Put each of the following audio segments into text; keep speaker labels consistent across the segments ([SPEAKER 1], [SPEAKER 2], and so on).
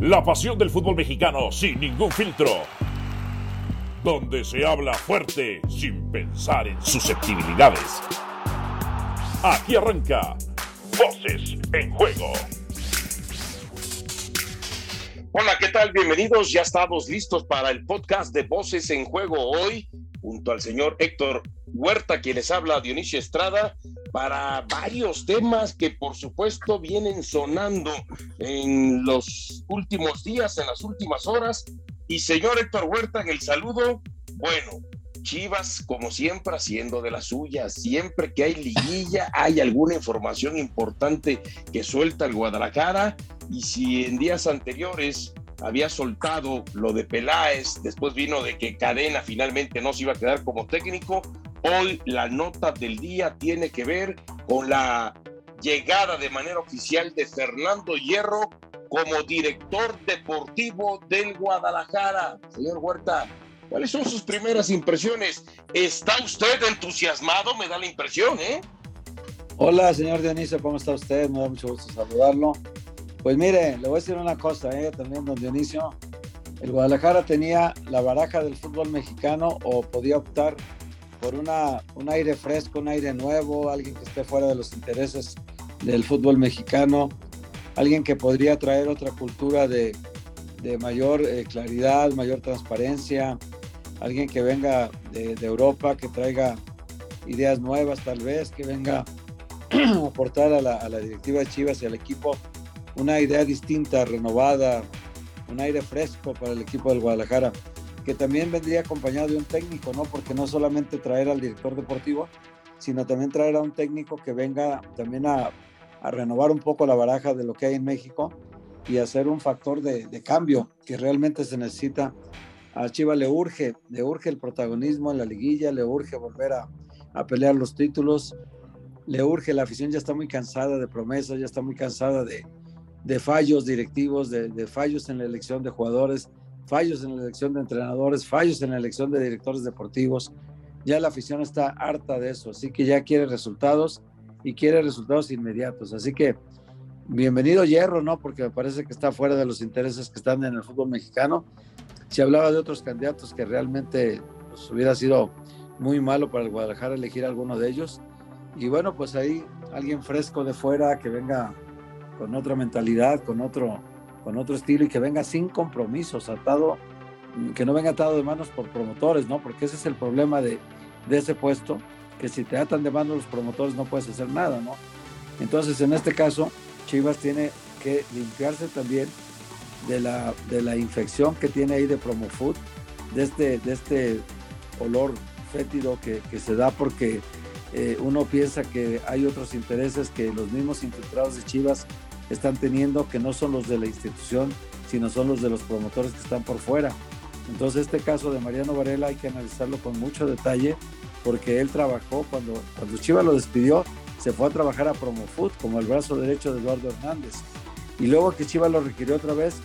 [SPEAKER 1] La pasión del fútbol mexicano sin ningún filtro. Donde se habla fuerte sin pensar en susceptibilidades. Aquí arranca Voces en Juego. Hola, ¿qué tal? Bienvenidos. Ya estamos listos para el podcast de Voces en Juego hoy, junto al señor Héctor Huerta, quien les habla Dionisio Estrada, para varios temas que por supuesto vienen sonando en los últimos días, en las últimas horas. Y señor Héctor Huerta, en el saludo, bueno, Chivas, como siempre, haciendo de las suyas. Siempre que hay liguilla, hay alguna información importante que suelta el Guadalajara. Y si en días anteriores había soltado lo de Peláez, después vino de que Cadena finalmente no se iba a quedar como técnico, hoy la nota del día tiene que ver con la llegada de manera oficial de Fernando Hierro como director deportivo del Guadalajara. Señor Huerta, ¿cuáles son sus primeras impresiones? ¿Está usted entusiasmado? Me da la impresión, ¿eh?
[SPEAKER 2] Hola, señor Dionisio, ¿cómo está usted? Me da mucho gusto saludarlo. Pues mire, le voy a decir una cosa, ¿eh? también, don Dionisio. El Guadalajara tenía la baraja del fútbol mexicano o podía optar por una, un aire fresco, un aire nuevo, alguien que esté fuera de los intereses del fútbol mexicano, alguien que podría traer otra cultura de, de mayor eh, claridad, mayor transparencia, alguien que venga de, Europa, que traiga ideas nuevas tal vez, que venga a aportar a la, a la directiva de Chivas y al equipo una idea distinta, renovada, un aire fresco para el equipo del Guadalajara, que también vendría acompañado de un técnico, ¿no? Porque no solamente traer al director deportivo, sino también traer a un técnico que venga también a, renovar un poco la baraja de lo que hay en México y hacer un factor de, cambio que realmente se necesita. A Chivas le urge, le urge el protagonismo en la liguilla, le urge volver a, pelear los títulos, le urge, la afición ya está muy cansada de promesas, ya está muy cansada de, fallos directivos, de, fallos en la elección de jugadores, fallos en la elección de entrenadores, fallos en la elección de directores deportivos. Ya la afición está harta de eso, así que ya quiere resultados y quiere resultados inmediatos. Así que bienvenido Hierro, ¿no? Porque me parece que está fuera de los intereses que están en el fútbol mexicano. Se hablaba de otros candidatos que realmente pues, hubiera sido muy malo para el Guadalajara elegir alguno de ellos. Y bueno, pues ahí alguien fresco de fuera que venga con otra mentalidad, con otro, con otro estilo y que venga sin compromisos, atado, que no venga atado de manos por promotores, ¿no? Porque ese es el problema de, de ese puesto, que si te atan de manos los promotores no puedes hacer nada, ¿no? Entonces, en este caso, Chivas tiene que limpiarse también de la, de la infección que tiene ahí de Promofood, de este, de este olor fétido que, que se da porque eh, uno piensa que hay otros intereses que los mismos infiltrados de Chivas están teniendo que no son los de la institución, sino son los de los promotores que están por fuera. Entonces este caso de Mariano Varela hay que analizarlo con mucho detalle porque él trabajó cuando, cuando Chivas lo despidió, se fue a trabajar a Promofood como el brazo derecho de Eduardo Hernández. Y luego que Chivas lo requirió otra vez,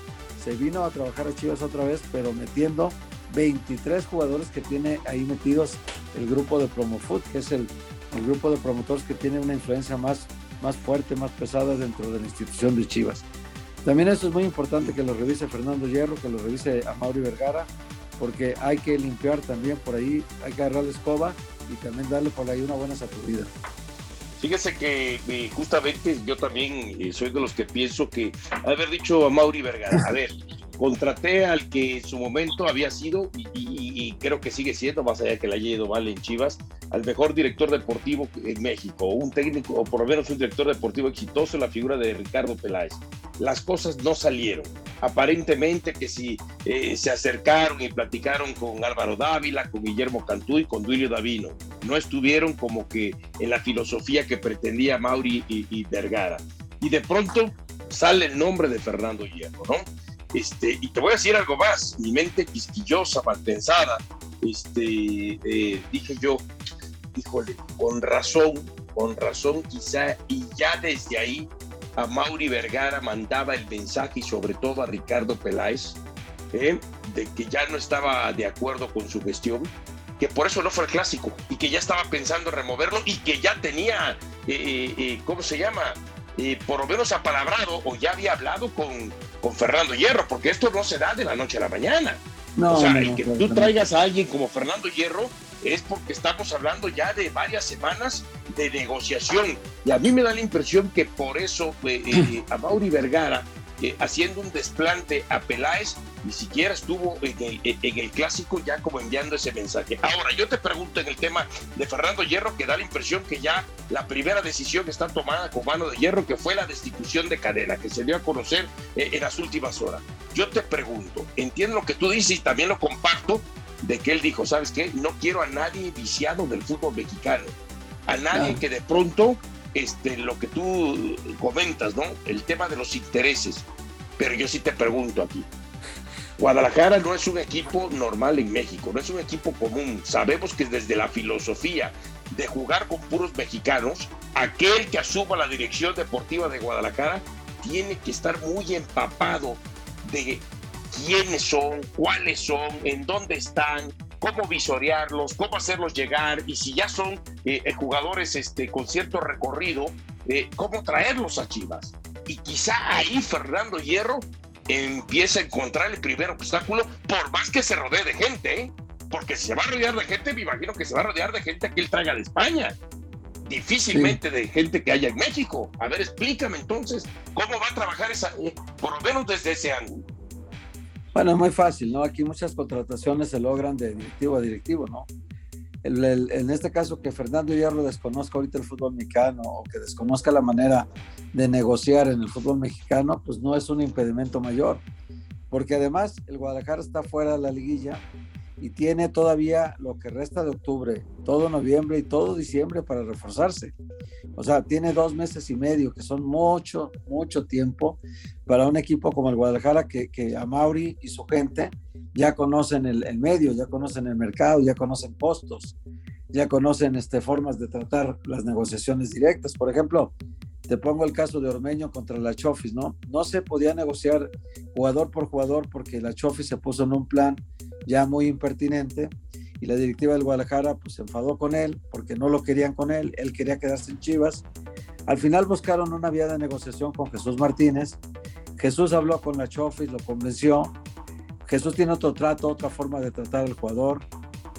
[SPEAKER 2] se vino a trabajar a Chivas otra vez, pero metiendo 23 jugadores que tiene ahí metidos el grupo de Promofood, que es el, el grupo de promotores que tiene una influencia más más fuerte, más pesada dentro de la institución de Chivas. También eso es muy importante que lo revise Fernando Hierro, que lo revise a Mauri Vergara, porque hay que limpiar también por ahí, hay que agarrar la escoba y también darle por ahí una buena sacudida.
[SPEAKER 1] Fíjese que eh, justamente yo también eh, soy de los que pienso que haber dicho a Mauri Vergara, a ver, contraté al que en su momento había sido y, creo que sigue siendo, más allá que le haya ido mal en Chivas, al mejor director deportivo en México, un técnico, o por lo menos un director deportivo exitoso, la figura de Ricardo Peláez. Las cosas no salieron. Aparentemente que si eh, se acercaron y platicaron con Álvaro Dávila, con Guillermo Cantú y con Duilio Davino, no estuvieron como que en la filosofía que pretendía Mauri y, y Vergara. Y de pronto sale el nombre de Fernando Hierro, ¿no? Este, y te voy a decir algo más, mi mente quisquillosa, mal pensada, este, eh, dije yo, híjole, con razón, con razón quizá, y ya desde ahí a Mauri Vergara mandaba el mensaje y sobre todo a Ricardo Peláez, eh, de que ya no estaba de acuerdo con su gestión, que por eso no fue el clásico y que ya estaba pensando en removerlo y que ya tenía, eh, eh, ¿cómo se llama? por lo menos apalabrado o ya había hablado con, con Fernando Hierro, porque esto no se da de la noche a la mañana. o sea, el que tú traigas a alguien como Fernando Hierro es porque estamos hablando ya de varias semanas de negociación. Y a mí me da la impresión que por eso eh, eh, a Mauri Vergara haciendo un desplante a Peláez, ni siquiera estuvo en el, clásico ya como enviando ese mensaje. Ahora, yo te pregunto en el tema de Fernando Hierro, que da la impresión que ya la primera decisión está tomada con mano de hierro, que fue la destitución de cadena, que se dio a conocer eh, en las últimas horas. Yo te pregunto, entiendo lo que tú dices y también lo comparto, de que él dijo, ¿sabes qué? No quiero a nadie viciado del fútbol mexicano, a nadie que de pronto este, lo que tú comentas, ¿no? El tema de los intereses. Pero yo sí te pregunto aquí. Guadalajara no es un equipo normal en México, no es un equipo común. Sabemos que desde la filosofía de jugar con puros mexicanos, aquel que asuma la dirección deportiva de Guadalajara tiene que estar muy empapado de quiénes son, cuáles son, en dónde están, cómo visorearlos, cómo hacerlos llegar y si ya son eh, eh, jugadores este, con cierto recorrido, eh, cómo traerlos a Chivas. Y quizá ahí Fernando Hierro empieza a encontrar el primer obstáculo, por más que se rodee de gente, porque si se va a rodear de gente, me imagino que se va a rodear de gente que él traiga de España. Difícilmente de gente que haya en México. A ver, explícame entonces cómo va a trabajar esa, por lo menos desde ese ángulo.
[SPEAKER 2] Bueno, es muy fácil, ¿no? Aquí muchas contrataciones se logran de directivo a directivo, ¿no? en este caso, que Fernando Hierro desconozca ahorita el fútbol mexicano o que desconozca la manera de negociar en el fútbol mexicano, pues no es un impedimento mayor. Porque además el Guadalajara está fuera de la liguilla y tiene todavía lo que resta de octubre, todo noviembre y todo diciembre para reforzarse. O sea, tiene dos meses y medio, que son mucho, mucho tiempo para un equipo como el Guadalajara, que, que a Mauri y su gente ya conocen el, el, medio, ya conocen el mercado, ya conocen postos, ya conocen este, formas de tratar las negociaciones directas. Por ejemplo, te pongo el caso de Ormeño contra la Chofis, ¿no? No se podía negociar jugador por jugador porque la Chofis se puso en un plan ya muy impertinente y la directiva del Guadalajara pues se enfadó con él porque no lo querían con él, él quería quedarse en Chivas. Al final buscaron una vía de negociación con Jesús Martínez. Jesús habló con la Chofis, lo convenció. Jesús tiene otro trato, otra forma de tratar al jugador.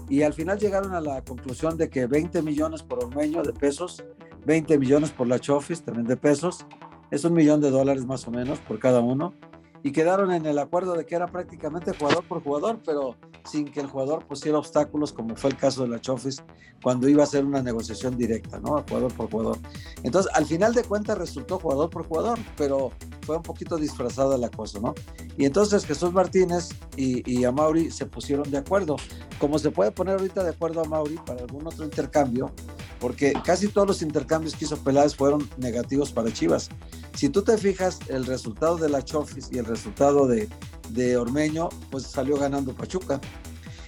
[SPEAKER 2] Y al final llegaron a la conclusión de que 20 millones por Ormeño de pesos 20 millones por la Chofis, también de pesos. Es un millón de dólares más o menos por cada uno. Y quedaron en el acuerdo de que era prácticamente jugador por jugador, pero sin que el jugador pusiera obstáculos, como fue el caso de la Chofis, cuando iba a ser una negociación directa, ¿no? Jugador por jugador. Entonces, al final de cuentas resultó jugador por jugador, pero fue un poquito disfrazada la cosa, ¿no? Y entonces Jesús Martínez y, y a Mauri se pusieron de acuerdo. Como se puede poner ahorita de acuerdo a Mauri para algún otro intercambio, porque casi todos los intercambios que hizo Peláez fueron negativos para Chivas. Si tú te fijas, el resultado de la Chofis y el resultado de, de Ormeño, pues salió ganando Pachuca.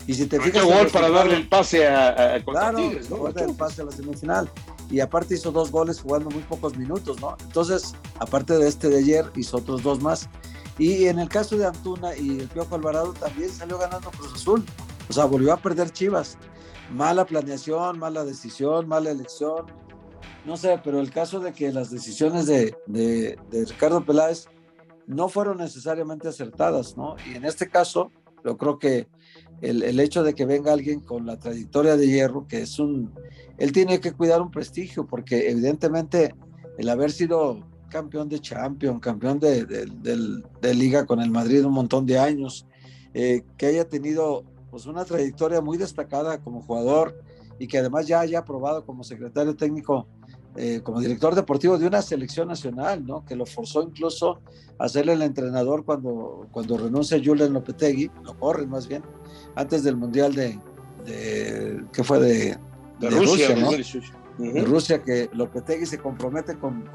[SPEAKER 1] Y si te fijas. gol para darle el pase a, a
[SPEAKER 2] claro, el pase a la semifinal. Y aparte hizo dos goles jugando muy pocos minutos, ¿no? Entonces, aparte de este de ayer, hizo otros dos más. Y en el caso de Antuna y el Piojo Alvarado también salió ganando Cruz Azul. O sea, volvió a perder Chivas mala planeación, mala decisión, mala elección. No sé, pero el caso de que las decisiones de, de, Ricardo Peláez no fueron necesariamente acertadas, ¿no? Y en este caso, yo creo que el, el, hecho de que venga alguien con la trayectoria de hierro, que es un, él tiene que cuidar un prestigio, porque evidentemente el haber sido campeón de Champions, campeón de, de, liga con el Madrid un montón de años, eh, que haya tenido pues una trayectoria muy destacada como jugador y que además ya haya aprobado como secretario técnico, eh, como director deportivo de una selección nacional, ¿no? Que lo forzó incluso a ser el entrenador cuando, cuando renuncia Julian Lopetegui, lo corren más bien, antes del Mundial de, de ¿qué fue? De, Rusia, ¿no? De Rusia, que Lopetegui se compromete con,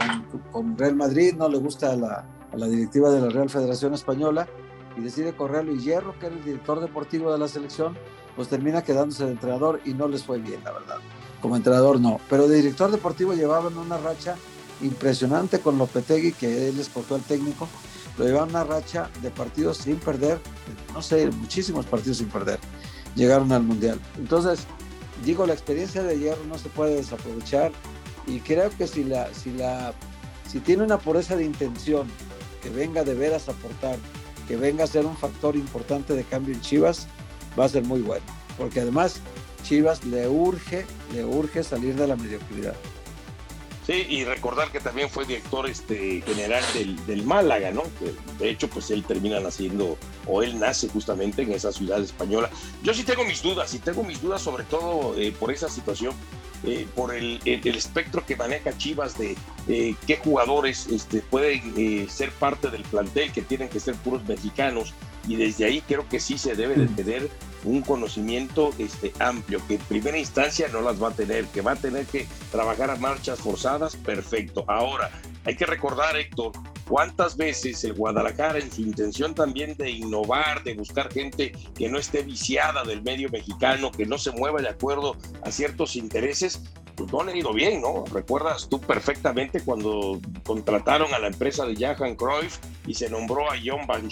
[SPEAKER 2] con, Real Madrid, no le gusta a la, a la directiva de la Real Federación Española y decide correrlo y Hierro, que era el director deportivo de la selección, pues termina quedándose de entrenador y no les fue bien, la verdad. Como entrenador no, pero de director deportivo llevaban una racha impresionante con Lopetegui, que él escogió al técnico, lo llevaban una racha de partidos sin perder, no sé, muchísimos partidos sin perder. Llegaron al Mundial. Entonces, digo, la experiencia de Hierro no se puede desaprovechar y creo que si la, si la si tiene una pureza de intención, que venga de veras a aportar, que venga a ser un factor importante de cambio en Chivas, va a ser muy bueno. Porque además Chivas le urge, le urge salir de la mediocridad.
[SPEAKER 1] Sí, y recordar que también fue director este, general del, Málaga, ¿no? Que de hecho, pues él termina naciendo, o él nace justamente en esa ciudad española. Yo sí tengo mis dudas, y tengo mis dudas sobre todo eh, por esa situación, eh, por el, espectro que maneja Chivas de eh, qué jugadores este, pueden ser parte del plantel, que tienen que ser puros mexicanos, y desde ahí creo que sí se debe de mm. tener un conocimiento este, amplio, que en primera instancia no las va a tener, que va a tener que trabajar a marchas forzadas, perfecto. Ahora, hay que recordar, Héctor, cuántas veces el Guadalajara, en su intención también de innovar, de buscar gente que no esté viciada del medio mexicano, que no se mueva de acuerdo a ciertos intereses, pues no han ido bien, ¿no? Recuerdas tú perfectamente cuando contrataron a la empresa de Johan Cruyff y se nombró a John Van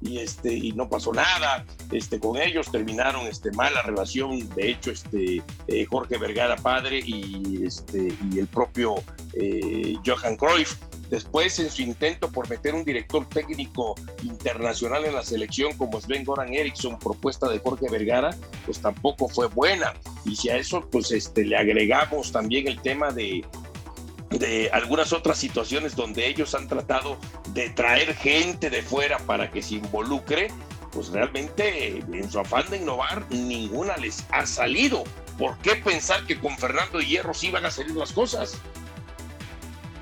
[SPEAKER 1] y este y no pasó nada este con ellos terminaron este mala relación de hecho este eh, Jorge Vergara padre y este y el propio eh, Johan Cruyff. Después en su intento por meter un director técnico internacional en la selección como Sven Goran Eriksson propuesta de Jorge Vergara pues tampoco fue buena. Y si a eso pues este le agregamos también el tema de de algunas otras situaciones donde ellos han tratado de traer gente de fuera para que se involucre, pues realmente en su afán de innovar ninguna les ha salido. ¿Por qué pensar que con Fernando Hierro sí van a salir las cosas?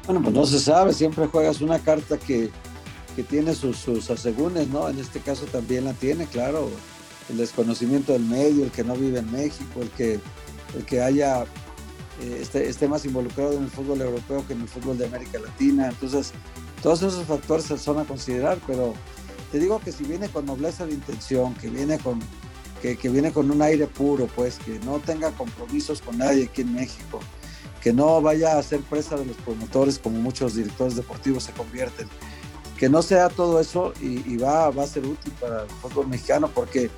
[SPEAKER 2] Bueno, pues no se sabe, siempre juegas una carta que, que tiene sus, sus asegúnes, ¿no? En este caso también la tiene, claro, el desconocimiento del medio, el que no vive en México, el que, el que haya eh, esté, más involucrado en el fútbol europeo que en el fútbol de América Latina. Entonces, todos esos factores son a considerar, pero te digo que si viene con nobleza de intención, que viene con, que, viene con un aire puro, pues que no tenga compromisos con nadie aquí en México, que no vaya a ser presa de los promotores como muchos directores deportivos se convierten, que no sea todo eso y, va a ser útil para el fútbol mexicano porque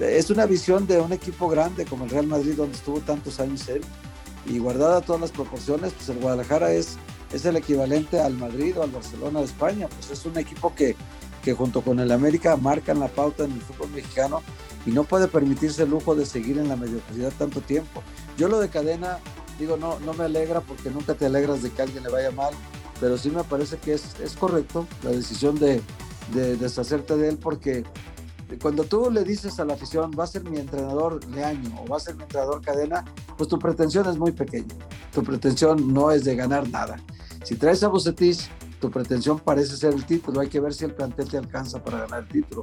[SPEAKER 2] es una visión de un equipo grande como el Real Madrid donde estuvo tantos años él y guardada todas las proporciones, pues el Guadalajara es, es el equivalente al Madrid o al Barcelona de España, pues es un equipo que, que junto con el América marcan la pauta en el fútbol mexicano y no puede permitirse el lujo de seguir en la mediocridad tanto tiempo. Yo lo de cadena, digo, no, no me alegra porque nunca te alegras de que alguien le vaya mal, pero sí me parece que es, es correcto la decisión de, de deshacerte de él porque cuando tú le dices a la afición, va a ser mi entrenador Leaño o va a ser mi entrenador Cadena, pues tu pretensión es muy pequeña. Tu pretensión no es de ganar nada. Si traes a Bucetich, tu pretensión parece ser el título. Hay que ver si el plantel te alcanza para ganar el título.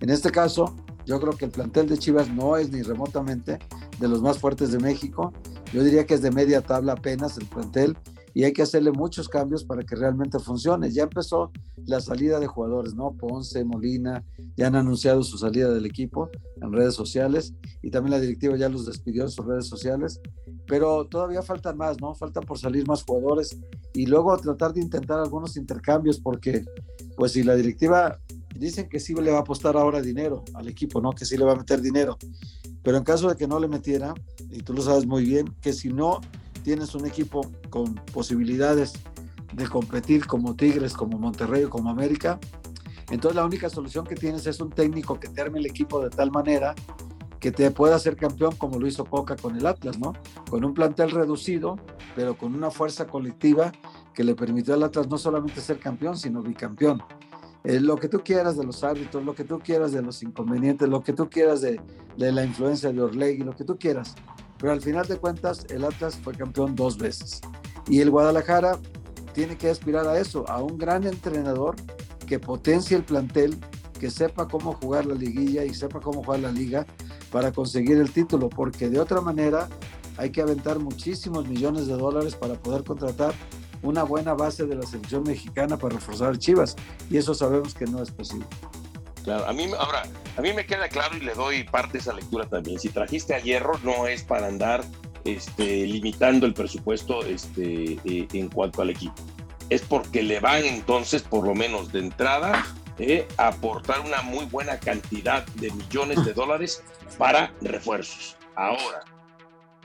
[SPEAKER 2] En este caso, yo creo que el plantel de Chivas no es ni remotamente de los más fuertes de México. Yo diría que es de media tabla apenas el plantel y hay que hacerle muchos cambios para que realmente funcione. Ya empezó la salida de jugadores, ¿no? Ponce, Molina, ya han anunciado su salida del equipo en redes sociales y también la directiva ya los despidió en sus redes sociales, pero todavía faltan más, ¿no? Faltan por salir más jugadores y luego tratar de intentar algunos intercambios porque, pues si la directiva dicen que sí le va a apostar ahora dinero al equipo, ¿no? Que sí le va a meter dinero, pero en caso de que no le metiera, y tú lo sabes muy bien, que si no tienes un equipo con posibilidades de competir como Tigres, como Monterrey o como América, entonces la única solución que tienes es un técnico que te arme el equipo de tal manera que te pueda hacer campeón como lo hizo Coca con el Atlas, ¿no? Con un plantel reducido, pero con una fuerza colectiva que le permitió al Atlas no solamente ser campeón, sino bicampeón. Eh, lo que tú quieras de los árbitros, lo que tú quieras de los inconvenientes, lo que tú quieras de, de la influencia de Orlegui, lo que tú quieras pero al final de cuentas el Atlas fue campeón dos veces. Y el Guadalajara tiene que aspirar a eso, a un gran entrenador que potencie el plantel, que sepa cómo jugar la liguilla y sepa cómo jugar la liga para conseguir el título, porque de otra manera hay que aventar muchísimos millones de dólares para poder contratar una buena base de la selección mexicana para reforzar Chivas, y eso sabemos que no es posible.
[SPEAKER 1] Claro, a mí, ahora, a mí me queda claro y le doy parte de esa lectura también. Si trajiste a Hierro, no es para andar este, limitando el presupuesto este, eh, en cuanto al equipo. Es porque le van entonces, por lo menos de entrada, eh, a aportar una muy buena cantidad de millones de dólares para refuerzos. Ahora,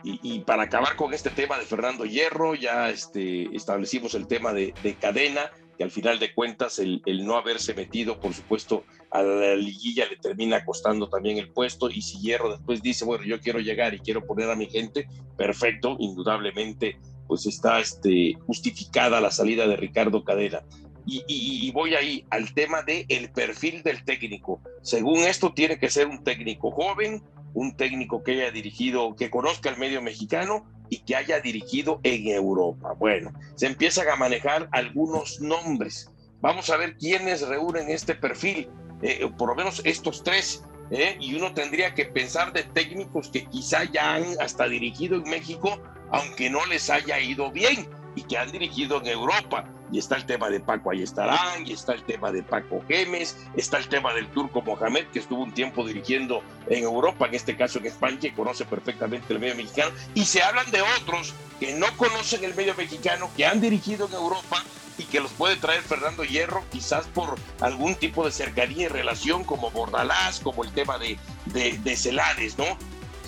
[SPEAKER 1] y, para acabar con este tema de Fernando Hierro, ya este, establecimos el tema de, cadena, que al final de cuentas el, no haberse metido, por supuesto, a la liguilla le termina costando también el puesto. Y si Hierro después dice, bueno, yo quiero llegar y quiero poner a mi gente, perfecto, indudablemente, pues está este, justificada la salida de Ricardo Cadena. Y, voy ahí al tema del el perfil del técnico. Según esto, tiene que ser un técnico joven, un técnico que haya dirigido, que conozca el medio mexicano y que haya dirigido en Europa. Bueno, se empiezan a manejar algunos nombres. Vamos a ver quiénes reúnen este perfil, eh, por lo menos estos tres. Eh, y uno tendría que pensar de técnicos que quizá ya han hasta dirigido en México, aunque no les haya ido bien y que han dirigido en Europa y está el tema de Paco Ayestarán, y está el tema de Paco Gemes, está el tema del turco Mohamed, que estuvo un tiempo dirigiendo en Europa, en este caso en España, que conoce perfectamente el medio mexicano, y se hablan de otros que no conocen el medio mexicano, que han dirigido en Europa y que los puede traer Fernando Hierro, quizás por algún tipo de cercanía y relación, como Bordalás, como el tema de, de, de Celades, ¿no?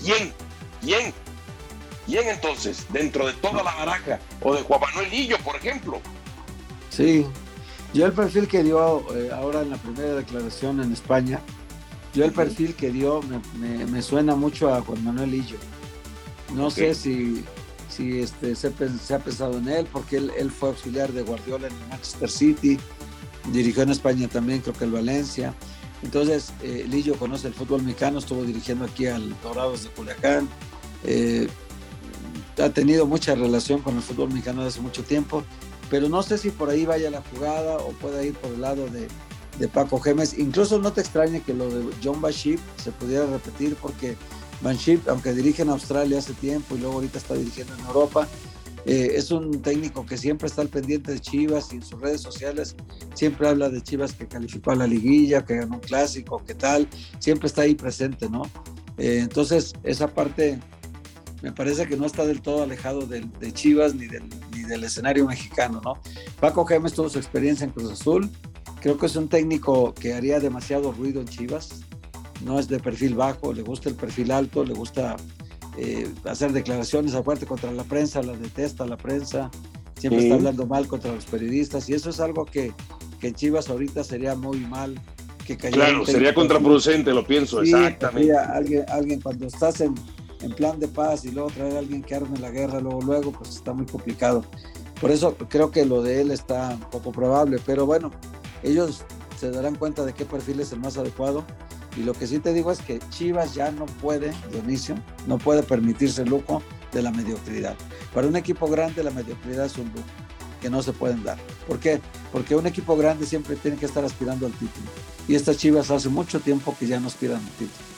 [SPEAKER 1] ¿Quién? ¿Quién? ¿Quién entonces? Dentro de toda la baraja, o de Juan Manuel Lillo, por ejemplo.
[SPEAKER 2] Sí, yo el perfil que dio eh, ahora en la primera declaración en España, yo el perfil que dio me, suena mucho a Juan Manuel Illo. No sé si, si este, se, ha pensado en él, porque él, fue auxiliar de Guardiola en el Manchester City, dirigió en España también, creo que el Valencia. Entonces, eh, Lillo conoce el fútbol mexicano, estuvo dirigiendo aquí al Dorados de Culiacán. Eh, ha tenido mucha relación con el fútbol mexicano desde hace mucho tiempo pero no sé si por ahí vaya la jugada o pueda ir por el lado de, Paco Gemes. Incluso no te extrañe que lo de John Baship se pudiera repetir porque Banship, aunque dirige en Australia hace tiempo y luego ahorita está dirigiendo en Europa, eh, es un técnico que siempre está al pendiente de Chivas y en sus redes sociales siempre habla de Chivas que calificó a la liguilla, que ganó un clásico, qué tal, siempre está ahí presente, ¿no? Eh, entonces, esa parte me parece que no está del todo alejado de, Chivas ni del, ni del, escenario mexicano, ¿no? Paco Gemes tuvo su experiencia en Cruz Azul, creo que es un técnico que haría demasiado ruido en Chivas, no es de perfil bajo, le gusta el perfil alto, le gusta eh, hacer declaraciones aparte contra la prensa, la detesta la prensa, siempre está hablando mal contra los periodistas y eso es algo que, que en Chivas ahorita sería muy mal que
[SPEAKER 1] Claro, sería contraproducente, lo pienso, exactamente.
[SPEAKER 2] Alguien, alguien cuando estás en, en plan de paz y luego traer a alguien que arme la guerra luego, luego, pues está muy complicado. Por eso creo que lo de él está poco probable, pero bueno, ellos se darán cuenta de qué perfil es el más adecuado. Y lo que sí te digo es que Chivas ya no puede, Dionisio, no puede permitirse el lujo de la mediocridad. Para un equipo grande la mediocridad es un lujo que no se pueden dar. ¿Por qué? Porque un equipo grande siempre tiene que estar aspirando al título. Y estas Chivas hace mucho tiempo que ya no aspiran al título.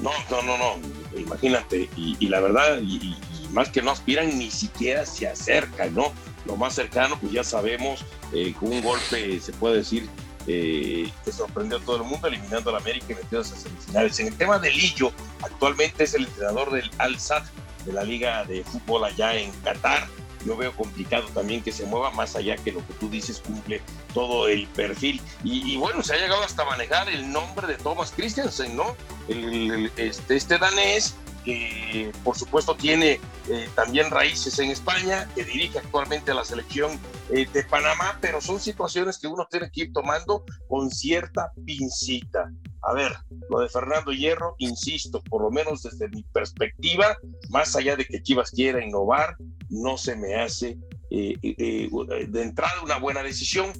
[SPEAKER 1] No, no, no, no, imagínate, y, la verdad, y, más que no aspiran, ni siquiera se acercan, ¿no? Lo más cercano, pues ya sabemos, eh, con un golpe, se puede decir, eh, que sorprendió a todo el mundo, eliminando a la América y metiéndose a semifinales. En el tema de Lillo, actualmente es el entrenador del Al-Sad, de la Liga de Fútbol allá en Qatar, yo veo complicado también que se mueva más allá que lo que tú dices cumple todo el perfil. Y, bueno, se ha llegado hasta manejar el nombre de Thomas Christiansen, ¿no? Este, este danés que por supuesto tiene eh, también raíces en España, que dirige actualmente a la selección eh, de Panamá, pero son situaciones que uno tiene que ir tomando con cierta pincita. A ver, lo de Fernando Hierro, insisto, por lo menos desde mi perspectiva, más allá de que Chivas quiera innovar, no se me hace eh, de entrada una buena decisión.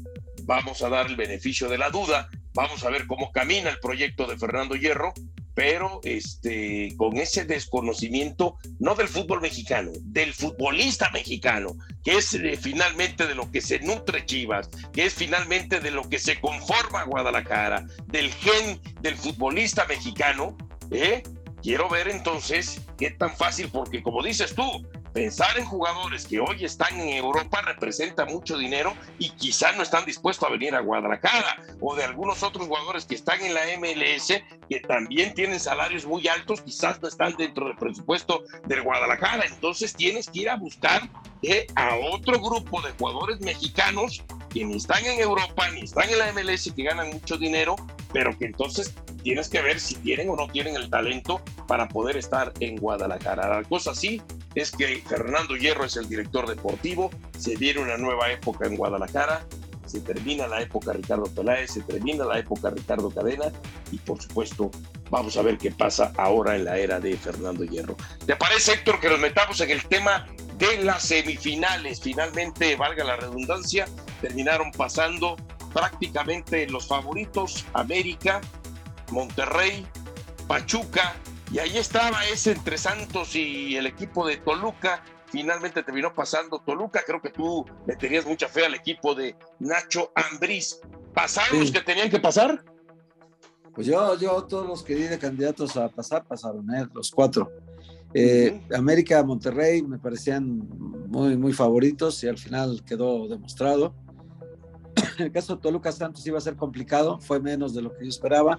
[SPEAKER 1] Vamos a dar el beneficio de la duda, vamos a ver cómo camina el proyecto de Fernando Hierro, pero este, con ese desconocimiento, no del fútbol mexicano, del futbolista mexicano, que es eh, finalmente de lo que se nutre Chivas, que es finalmente de lo que se conforma Guadalajara, del gen del futbolista mexicano, ¿eh? quiero ver entonces qué tan fácil, porque como dices tú, pensar en jugadores que hoy están en Europa representa mucho dinero y quizás no están dispuestos a venir a Guadalajara o de algunos otros jugadores que están en la MLS que también tienen salarios muy altos, quizás no están dentro del presupuesto del Guadalajara. Entonces tienes que ir a buscar eh, a otro grupo de jugadores mexicanos que ni están en Europa ni están en la MLS que ganan mucho dinero, pero que entonces tienes que ver si tienen o no tienen el talento para poder estar en Guadalajara. La cosa sí es que Fernando Hierro es el director deportivo, se viene una nueva época en Guadalajara, se termina la época Ricardo Peláez, se termina la época Ricardo Cadena y por supuesto vamos a ver qué pasa ahora en la era de Fernando Hierro. ¿Te parece Héctor que nos metamos en el tema de las semifinales? Finalmente, valga la redundancia, terminaron pasando prácticamente los favoritos, América, Monterrey, Pachuca, y ahí estaba ese entre Santos y el equipo de Toluca, finalmente terminó pasando Toluca. Creo que tú le tenías mucha fe al equipo de Nacho Ambriz. ¿Pasaron los que tenían que pasar?
[SPEAKER 2] Pues yo, yo, todos los que di de candidatos a pasar, pasaron, ¿eh? los cuatro. Eh, América, Monterrey me parecían muy, muy favoritos y al final quedó demostrado. En el caso de Toluca Santos iba a ser complicado, fue menos de lo que yo esperaba,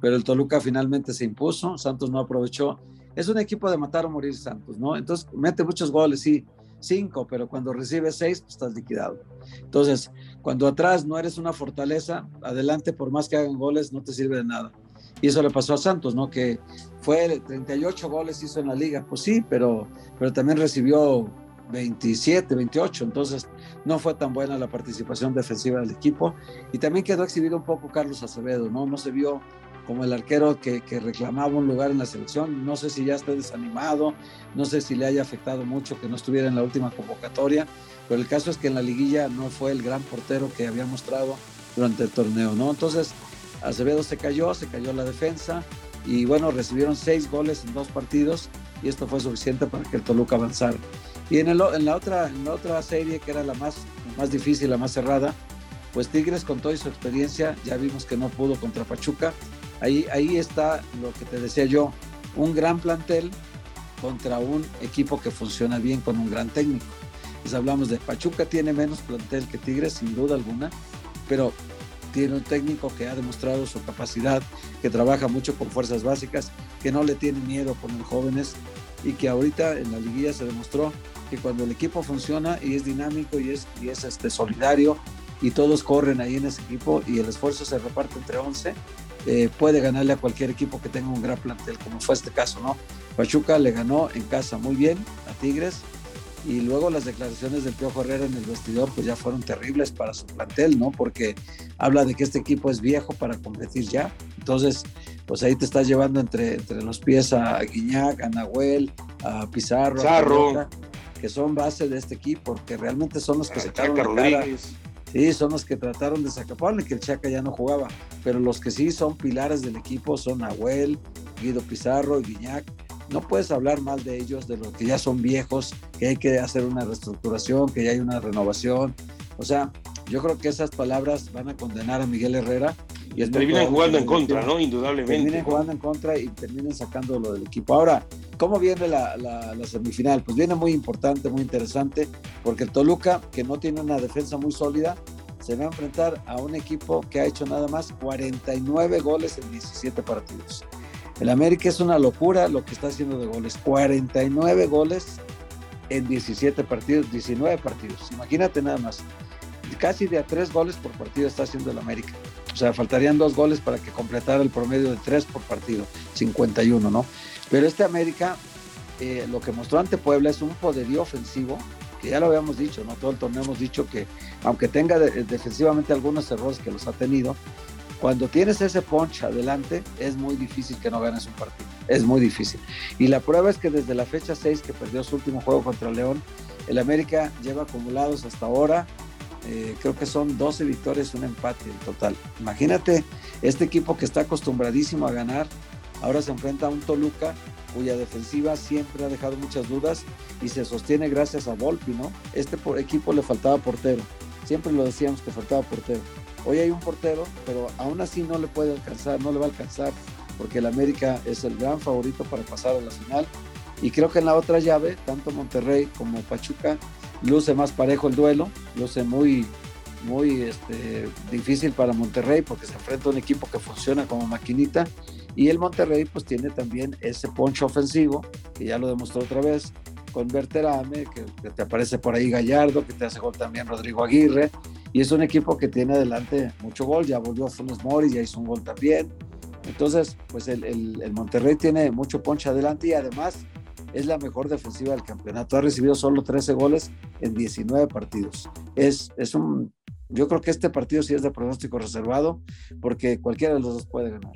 [SPEAKER 2] pero el Toluca finalmente se impuso, Santos no aprovechó es un equipo de matar o morir Santos, ¿no? Entonces mete muchos goles, sí, cinco, pero cuando recibe seis, pues estás liquidado. Entonces, cuando atrás no eres una fortaleza, adelante, por más que hagan goles, no te sirve de nada. Y eso le pasó a Santos, ¿no? Que fue 38 goles hizo en la liga, pues sí, pero, pero también recibió 27, 28, entonces no fue tan buena la participación defensiva del equipo. Y también quedó exhibido un poco Carlos Acevedo, ¿no? No se vio como el arquero que, reclamaba un lugar en la selección. No sé si ya está desanimado, no sé si le haya afectado mucho que no estuviera en la última convocatoria, pero el caso es que en la liguilla no fue el gran portero que había mostrado durante el torneo, ¿no? Entonces, Acevedo se cayó, se cayó la defensa y bueno, recibieron seis goles en dos partidos y esto fue suficiente para que el Toluca avanzara. Y en, el, en, la, otra, en la otra serie, que era la más, más difícil, la más cerrada, pues Tigres con toda su experiencia, ya vimos que no pudo contra Pachuca, Ahí, ahí está lo que te decía yo, un gran plantel contra un equipo que funciona bien con un gran técnico. Pues hablamos de Pachuca, tiene menos plantel que Tigres, sin duda alguna, pero tiene un técnico que ha demostrado su capacidad, que trabaja mucho con fuerzas básicas, que no le tiene miedo con los jóvenes y que ahorita en la liguilla se demostró que cuando el equipo funciona y es dinámico y es, y es este, solidario y todos corren ahí en ese equipo y el esfuerzo se reparte entre 11, eh, puede ganarle a cualquier equipo que tenga un gran plantel, como fue este caso, ¿no? Pachuca le ganó en casa muy bien a Tigres y luego las declaraciones del Piojo Herrera en el vestidor pues ya fueron terribles para su plantel, ¿no? Porque habla de que este equipo es viejo para competir ya. Entonces, pues ahí te estás llevando entre, entre los pies a Guiñac, a Nahuel, a Pizarro, A que son base de este equipo, que realmente son los que se la cara Sí, son los que trataron de sacar. que el Chaca ya no jugaba, pero los que sí son pilares del equipo son Nahuel, Guido Pizarro y Guiñac. No puedes hablar mal de ellos, de los que ya son viejos, que hay que hacer una reestructuración, que ya hay una renovación. O sea, yo creo que esas palabras van a condenar a Miguel Herrera.
[SPEAKER 1] Y terminan jugando en contra, ¿no? Indudablemente.
[SPEAKER 2] Terminen jugando en contra y terminen sacándolo del equipo. Ahora, ¿Cómo viene la, semifinal? Pues viene muy importante, muy interesante, porque el Toluca, que no tiene una defensa muy sólida, se va a enfrentar a un equipo que ha hecho nada más 49 goles en 17 partidos. El América es una locura lo que está haciendo de goles. 49 goles en 17 partidos, 19 partidos. Imagínate nada más. Casi de a tres goles por partido está haciendo el América. O sea, faltarían dos goles para que completara el promedio de tres por partido, 51, ¿no? Pero este América, eh, lo que mostró ante Puebla es un poderío ofensivo, que ya lo habíamos dicho, ¿no? Todo el torneo hemos dicho que, aunque tenga defensivamente algunos errores que los ha tenido, cuando tienes ese punch adelante, es muy difícil que no ganes un partido. Es muy difícil. Y la prueba es que desde la fecha 6, que perdió su último juego contra León, el América lleva acumulados hasta ahora, eh, creo que son 12 victorias y un empate en total. Imagínate este equipo que está acostumbradísimo a ganar, Ahora se enfrenta a un Toluca cuya defensiva siempre ha dejado muchas dudas y se sostiene gracias a Volpi, ¿no? Este equipo le faltaba portero. Siempre lo decíamos que faltaba portero. Hoy hay un portero, pero aún así no le puede alcanzar, no le va a alcanzar, porque el América es el gran favorito para pasar a la final. Y creo que en la otra llave, tanto Monterrey como Pachuca, luce más parejo el duelo, luce muy, muy este, difícil para Monterrey porque se enfrenta a un equipo que funciona como maquinita y el Monterrey pues tiene también ese poncho ofensivo, que ya lo demostró otra vez, con Berterame, que, te aparece por ahí Gallardo, que te hace gol también Rodrigo Aguirre, y es un equipo que tiene adelante mucho gol, ya volvió Funes Mori, ya hizo un gol también, Entonces, pues el, Monterrey tiene mucho ponche adelante y además es la mejor defensiva del campeonato. Ha recibido solo 13 goles en 19 partidos. Es, es un, yo creo que este partido sí es de pronóstico reservado porque cualquiera de los dos puede ganar.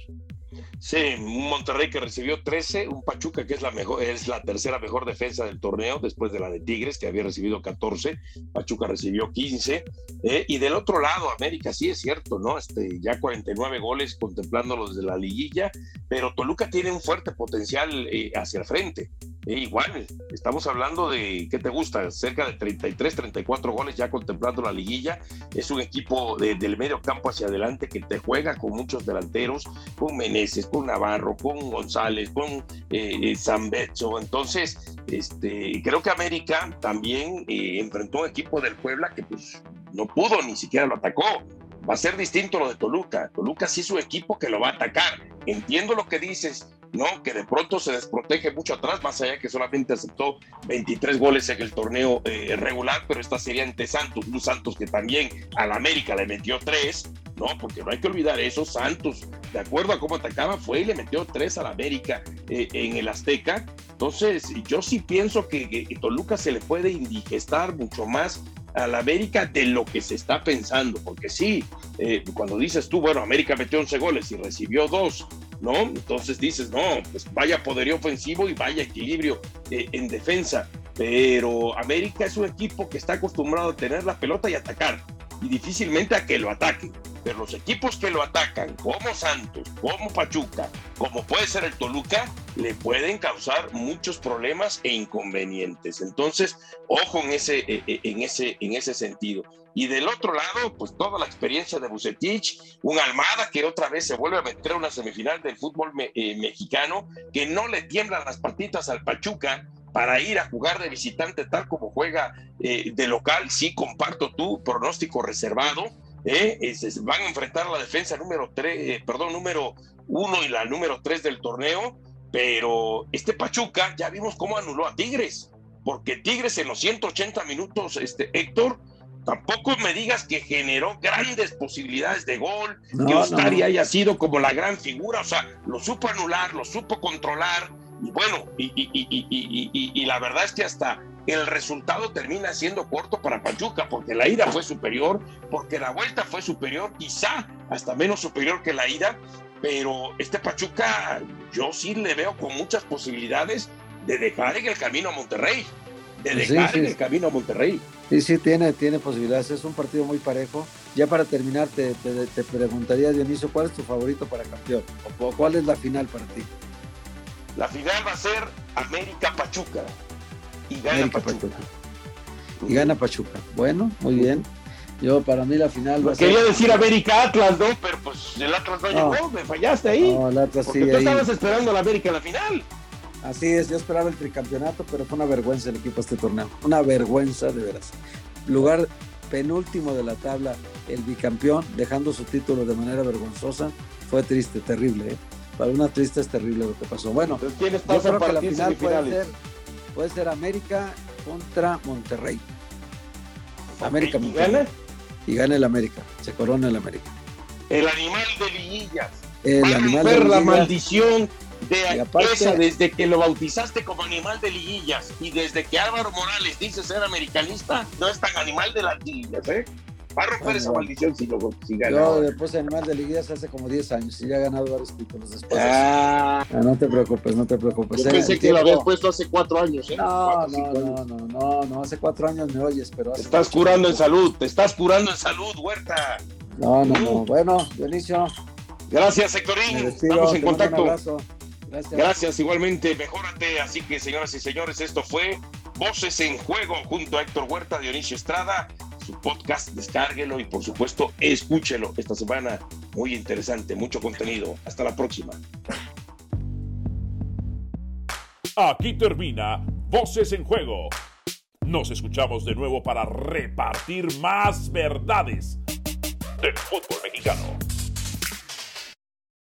[SPEAKER 1] Sí, un Monterrey que recibió 13, un Pachuca que es la mejor, es la tercera mejor defensa del torneo después de la de Tigres que había recibido 14, Pachuca recibió 15 eh, y del otro lado América sí es cierto, ¿no? Este ya 49 goles contemplándolos de la liguilla, pero Toluca tiene un fuerte potencial eh, hacia el frente. Eh, igual, estamos hablando de, ¿qué te gusta? Cerca de 33, 34 goles ya contemplando la liguilla. Es un equipo del medio campo hacia adelante que te juega con muchos delanteros, con Meneses, con Navarro, con González, con eh, Zambecho. Entonces, este, creo que América también eh, enfrentó un equipo del Puebla que pues no pudo, ni siquiera lo atacó va a ser distinto lo de Toluca. Toluca sí es un equipo que lo va a atacar. Entiendo lo que dices, ¿no? Que de pronto se desprotege mucho atrás, más allá que solamente aceptó 23 goles en el torneo eh, regular, pero esta sería ante Santos, un Santos que también al América le metió 3, ¿no? Porque no hay que olvidar eso, Santos, de acuerdo a cómo atacaba, fue y le metió 3 al América eh, en el Azteca. Entonces, yo sí pienso que, que Toluca se le puede indigestar mucho más al América de lo que se está pensando, porque sí, eh, cuando dices tú, bueno, América metió 11 goles y recibió 2, ¿no? Entonces dices, no, pues vaya poderío ofensivo y vaya equilibrio eh, en defensa, pero América es un equipo que está acostumbrado a tener la pelota y atacar, y difícilmente a que lo ataquen. Pero los equipos que lo atacan, como Santos, como Pachuca, como puede ser el Toluca, le pueden causar muchos problemas e inconvenientes. Entonces, ojo en ese, eh, eh, en ese, en ese sentido. Y del otro lado, pues toda la experiencia de Bucetich, un Almada que otra vez se vuelve a meter a una semifinal del fútbol eh, mexicano, que no le tiemblan las patitas al Pachuca, para ir a jugar de visitante tal como juega de local, sí comparto tu pronóstico reservado, ¿eh? se van a enfrentar a la defensa número 3, eh, perdón, número 1 y la número 3 del torneo, pero este Pachuca ya vimos cómo anuló a Tigres, porque Tigres en los 180 minutos, este Héctor, tampoco me digas que generó grandes posibilidades de gol, que Ostari haya sido como la gran figura, o sea, lo supo anular, lo supo controlar, y bueno, y, y la verdad es que hasta el resultado termina siendo corto para Pachuca, porque la ida fue superior, porque la vuelta fue superior, quizá hasta menos superior que la ida, pero este Pachuca yo sí le veo con muchas posibilidades de dejar en el camino a Monterrey, de dejar en el camino a Monterrey.
[SPEAKER 2] Sí, sí, tiene, tiene posibilidades, es un partido muy parejo. Ya para terminar, te, te, preguntaría, Dionisio, ¿cuál es tu favorito para campeón? ¿O cuál es la final para ti?
[SPEAKER 1] La final va a ser América Pachuca y gana Pachuca.
[SPEAKER 2] Y gana Pachuca. Bueno, muy bien. Yo, para mí, la final
[SPEAKER 1] va a Quería decir América Atlas, ¿no? Pero pues el Atlas no, llegó, me fallaste ahí. No, el Atlas Porque tú estabas esperando a la América en la final.
[SPEAKER 2] Así es, yo esperaba el tricampeonato, pero fue una vergüenza el equipo este torneo. Una vergüenza, de veras. Lugar penúltimo de la tabla, el bicampeón, dejando su título de manera vergonzosa. Fue triste, terrible, ¿eh? Para una triste es terrible lo que pasó. Bueno, yo creo que la final puede ser puede ser América contra Monterrey. América ¿Y gana? Y gana el América, se corona el América.
[SPEAKER 1] El animal de liguillas. El animal de liguillas. la maldición de esa desde que lo bautizaste como animal de liguillas y desde que Álvaro Morales dice ser americanista, no es tan animal de las liguillas, ¿eh? Va a romper esa maldición si, lo, si gana.
[SPEAKER 2] Yo después de Animal de Liguillas hace como 10 años y ya ha ganado varios títulos después. Ah. ah, no te preocupes, no te preocupes.
[SPEAKER 1] Yo pensé que lo habías puesto hace 4 años. ¿eh?
[SPEAKER 2] No, no, no, no, no, no, hace 4 años me oyes, pero...
[SPEAKER 1] Te estás curando en salud, te estás curando en salud, Huerta.
[SPEAKER 2] No, no, no. Bueno, Dionisio.
[SPEAKER 1] Gracias, Sectorín. Estamos en contacto. Gracias. Gracias, igualmente. Mejórate. Así que, señoras y señores, esto fue Voces en Juego junto a Héctor Huerta, Dionisio Estrada su podcast, descárguelo y por supuesto escúchelo esta semana. Muy interesante, mucho contenido. Hasta la próxima.
[SPEAKER 3] Aquí termina Voces en Juego. Nos escuchamos de nuevo para repartir más verdades del fútbol mexicano.